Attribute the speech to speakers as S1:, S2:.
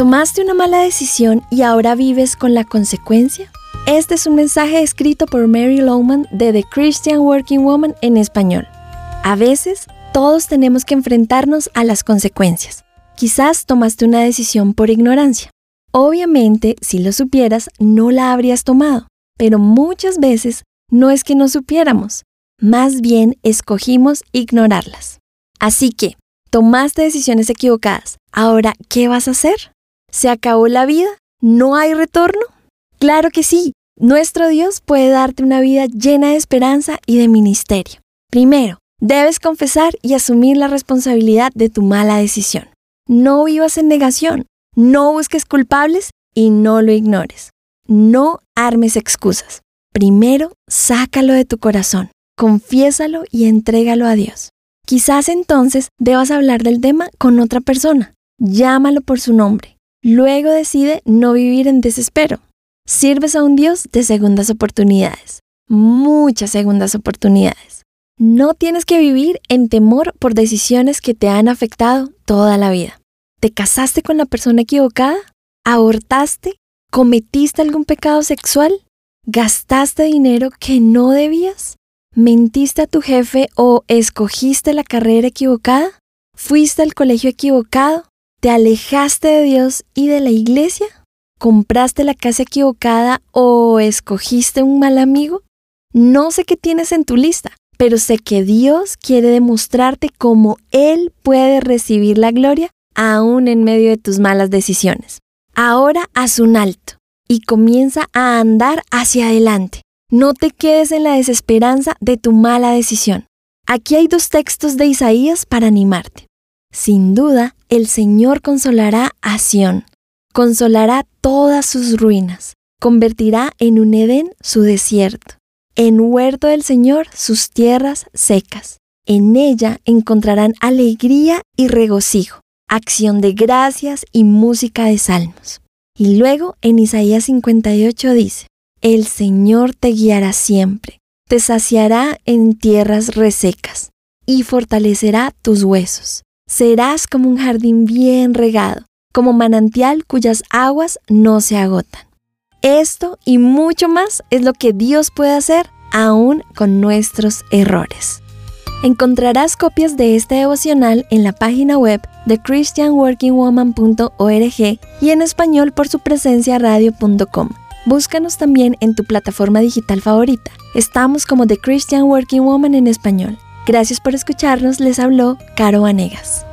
S1: ¿Tomaste una mala decisión y ahora vives con la consecuencia? Este es un mensaje escrito por Mary Lowman de The Christian Working Woman en español. A veces, todos tenemos que enfrentarnos a las consecuencias. Quizás tomaste una decisión por ignorancia. Obviamente, si lo supieras, no la habrías tomado, pero muchas veces no es que no supiéramos, más bien escogimos ignorarlas. Así que, tomaste decisiones equivocadas. Ahora, ¿qué vas a hacer? ¿Se acabó la vida? ¿No hay retorno? Claro que sí. Nuestro Dios puede darte una vida llena de esperanza y de ministerio. Primero, debes confesar y asumir la responsabilidad de tu mala decisión. No vivas en negación, no busques culpables y no lo ignores. No armes excusas. Primero, sácalo de tu corazón, confiésalo y entrégalo a Dios. Quizás entonces debas hablar del tema con otra persona. Llámalo por su nombre. Luego decide no vivir en desespero. Sirves a un Dios de segundas oportunidades, muchas segundas oportunidades. No tienes que vivir en temor por decisiones que te han afectado toda la vida. ¿Te casaste con la persona equivocada? ¿Abortaste? ¿Cometiste algún pecado sexual? ¿Gastaste dinero que no debías? ¿Mentiste a tu jefe o escogiste la carrera equivocada? ¿Fuiste al colegio equivocado? ¿Te alejaste de Dios y de la iglesia? ¿Compraste la casa equivocada o escogiste un mal amigo? No sé qué tienes en tu lista, pero sé que Dios quiere demostrarte cómo Él puede recibir la gloria aún en medio de tus malas decisiones. Ahora haz un alto y comienza a andar hacia adelante. No te quedes en la desesperanza de tu mala decisión. Aquí hay dos textos de Isaías para animarte. Sin duda, el Señor consolará a Sión, consolará todas sus ruinas, convertirá en un Edén su desierto, en huerto del Señor sus tierras secas. En ella encontrarán alegría y regocijo, acción de gracias y música de salmos. Y luego en Isaías 58 dice, El Señor te guiará siempre, te saciará en tierras resecas y fortalecerá tus huesos. Serás como un jardín bien regado, como manantial cuyas aguas no se agotan. Esto y mucho más es lo que Dios puede hacer aún con nuestros errores. Encontrarás copias de este devocional en la página web de christianworkingwoman.org y en español por su presencia radio.com. Búscanos también en tu plataforma digital favorita. Estamos como The Christian Working Woman en español. Gracias por escucharnos, les habló Caro Vanegas.